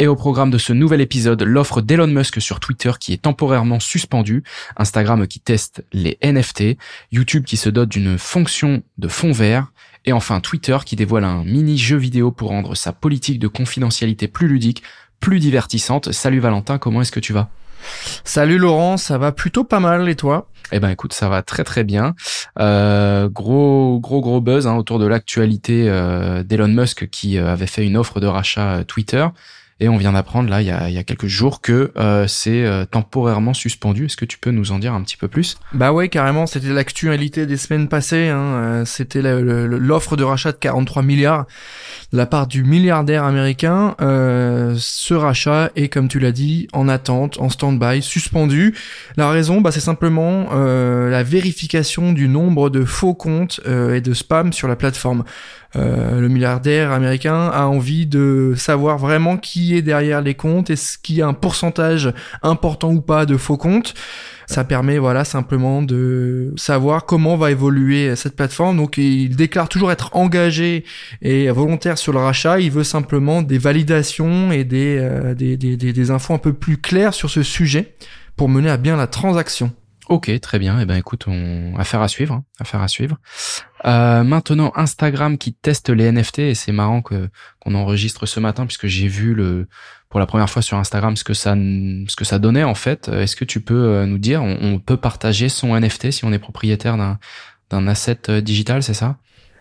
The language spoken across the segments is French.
et au programme de ce nouvel épisode, l'offre d'Elon Musk sur Twitter qui est temporairement suspendue, Instagram qui teste les NFT, YouTube qui se dote d'une fonction de fond vert, et enfin Twitter qui dévoile un mini jeu vidéo pour rendre sa politique de confidentialité plus ludique, plus divertissante. Salut Valentin, comment est-ce que tu vas? Salut Laurent, ça va plutôt pas mal et toi? Eh ben écoute, ça va très très bien. Euh, gros gros gros buzz hein, autour de l'actualité euh, d'Elon Musk qui euh, avait fait une offre de rachat Twitter. Et on vient d'apprendre là il y a, il y a quelques jours que euh, c'est euh, temporairement suspendu. Est-ce que tu peux nous en dire un petit peu plus? Bah ouais, carrément. C'était l'actualité des semaines passées. Hein. Euh, c'était l'offre de rachat de 43 milliards de la part du milliardaire américain. Euh, ce rachat est, comme tu l'as dit, en attente, en stand-by, suspendu. La raison, bah, c'est simplement euh, la vérification du nombre de faux comptes et de spam sur la plateforme. Euh, le milliardaire américain a envie de savoir vraiment qui est derrière les comptes, est-ce qu'il y a un pourcentage important ou pas de faux comptes. Ça permet voilà simplement de savoir comment va évoluer cette plateforme. Donc il déclare toujours être engagé et volontaire sur le rachat. Il veut simplement des validations et des, euh, des, des, des infos un peu plus claires sur ce sujet pour mener à bien la transaction. Ok, très bien. Eh ben, écoute, on affaire à suivre, hein. affaire à suivre. Euh, maintenant, Instagram qui teste les NFT et c'est marrant que qu'on enregistre ce matin puisque j'ai vu le pour la première fois sur Instagram ce que ça ce que ça donnait en fait. Est-ce que tu peux euh, nous dire, on, peut partager son NFT si on est propriétaire d'un d'un asset euh, digital, c'est ça?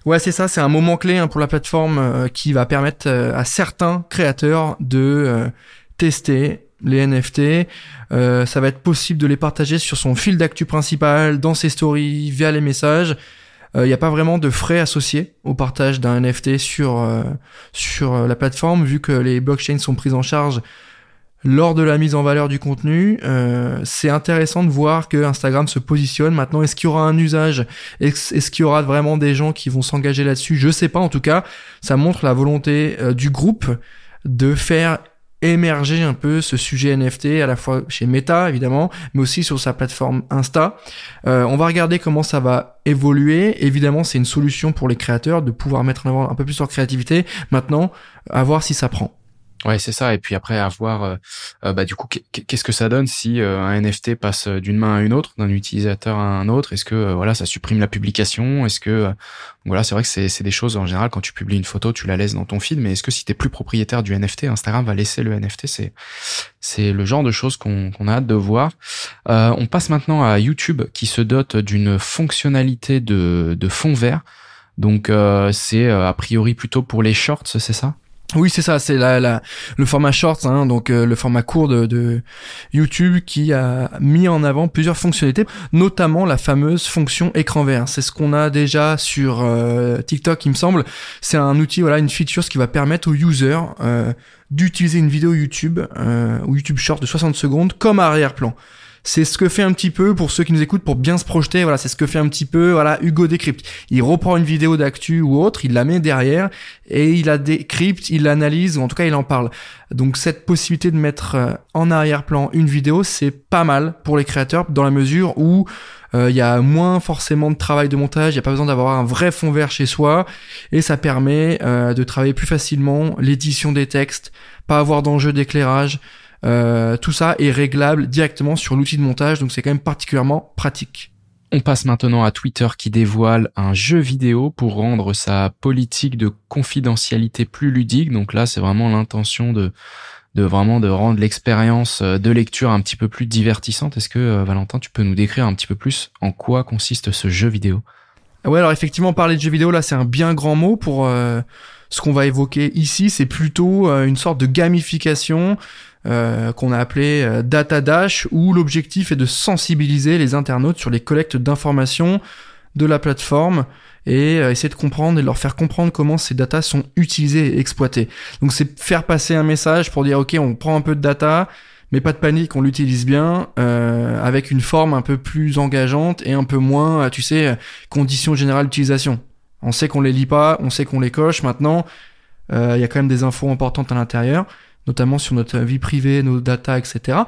Ouais, c'est ça. C'est un moment clé hein, pour la plateforme qui va permettre à certains créateurs de tester les NFT. Euh, ça va être possible de les partager sur son fil d'actu principal, dans ses stories, via les messages. Il euh, n'y a pas vraiment de frais associés au partage d'un NFT sur euh, sur la plateforme, vu que les blockchains sont prises en charge lors de la mise en valeur du contenu. c'est intéressant de voir que Instagram se positionne. Maintenant, est-ce qu'il y aura un usage? Est-ce qu'il y aura vraiment des gens qui vont s'engager là-dessus? Je sais pas. En tout cas, ça montre la volonté du groupe de faire émerger un peu ce sujet NFT à la fois chez Meta évidemment mais aussi sur sa plateforme Insta. Euh, on va regarder comment ça va évoluer. Évidemment c'est une solution pour les créateurs de pouvoir mettre en avant un peu plus leur créativité. Maintenant à voir si ça prend Ouais, c'est ça. Et puis après, à voir, euh, euh, bah, du coup, qu'est-ce que ça donne si euh, un NFT passe d'une main à une autre, d'un utilisateur à un autre? Est-ce que voilà, ça supprime la publication? Est-ce que voilà, c'est vrai que c'est des choses en général quand tu publies une photo, tu la laisses dans ton feed. Mais est-ce que si t'es plus propriétaire du NFT, Instagram va laisser le NFT C'est c'est le genre de choses qu'on a hâte de voir. on passe maintenant à YouTube qui se dote d'une fonctionnalité de de fond vert. Donc c'est a priori plutôt pour les shorts, c'est ça? Oui, c'est ça, c'est la, la, le format short, hein, donc euh, le format court de, YouTube qui a mis en avant plusieurs fonctionnalités, notamment la fameuse fonction écran vert. C'est ce qu'on a déjà sur euh, TikTok, il me semble. C'est un outil, voilà, une feature qui va permettre aux users euh, d'utiliser une vidéo YouTube ou YouTube Short de 60 secondes comme arrière-plan c'est ce que fait un petit peu pour ceux qui nous écoutent pour bien se projeter. Voilà, c'est ce que fait un petit peu voilà Hugo décrypte. Il reprend une vidéo d'actu ou autre, il la met derrière et il la décrypte, il l'analyse ou en tout cas il en parle. Donc cette possibilité de mettre euh, en arrière-plan une vidéo, c'est pas mal pour les créateurs dans la mesure où euh, il y a moins forcément de travail de montage, il n'y a pas besoin d'avoir un vrai fond vert chez soi et ça permet euh, de travailler plus facilement l'édition des textes, pas avoir d'enjeu d'éclairage. Euh, tout ça est réglable directement sur l'outil de montage, donc c'est quand même particulièrement pratique. On passe maintenant à Twitter qui dévoile un jeu vidéo pour rendre sa politique de confidentialité plus ludique. Donc là, c'est vraiment l'intention de, de vraiment de rendre l'expérience euh, de lecture un petit peu plus divertissante. Est-ce que euh, Valentin, tu peux nous décrire un petit peu plus en quoi consiste ce jeu vidéo? Ouais, alors effectivement, parler de jeu vidéo là, c'est un bien grand mot pour ce qu'on va évoquer ici. C'est plutôt une sorte de gamification euh, qu'on a appelé euh, Data Dash, où l'objectif est de sensibiliser les internautes sur les collectes d'informations de la plateforme et euh, essayer de comprendre et leur faire comprendre comment ces datas sont utilisées et exploitées. Donc c'est faire passer un message pour dire ok on prend un peu de data, Mais pas de panique, on l'utilise bien, euh, avec une forme un peu plus engageante et un peu moins, tu sais, conditions générales d'utilisation. On sait qu'on les lit pas, on sait qu'on les coche. Maintenant, il y a quand même des infos importantes à l'intérieur, notamment sur notre vie privée, nos data, etc.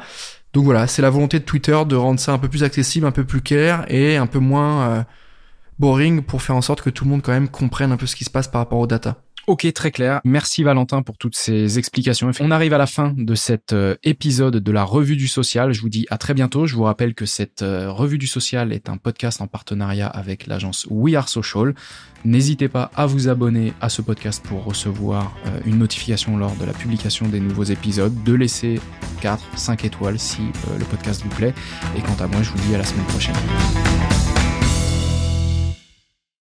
Donc voilà, c'est la volonté de Twitter de rendre ça un peu plus accessible, un peu plus clair et un peu moins boring pour faire en sorte que tout le monde quand même comprenne un peu ce qui se passe par rapport aux data. Ok, très clair. Merci Valentin pour toutes ces explications. On arrive à la fin de cet euh, épisode de la Revue du Social. Je vous dis à très bientôt. Je vous rappelle que cette euh, Revue du Social est un podcast en partenariat avec l'agence We Are Social. N'hésitez pas à vous abonner à ce podcast pour recevoir euh, une notification lors de la publication des nouveaux épisodes, de laisser 4, 5 étoiles si le podcast vous plaît. Et quant à moi, je vous dis à la semaine prochaine.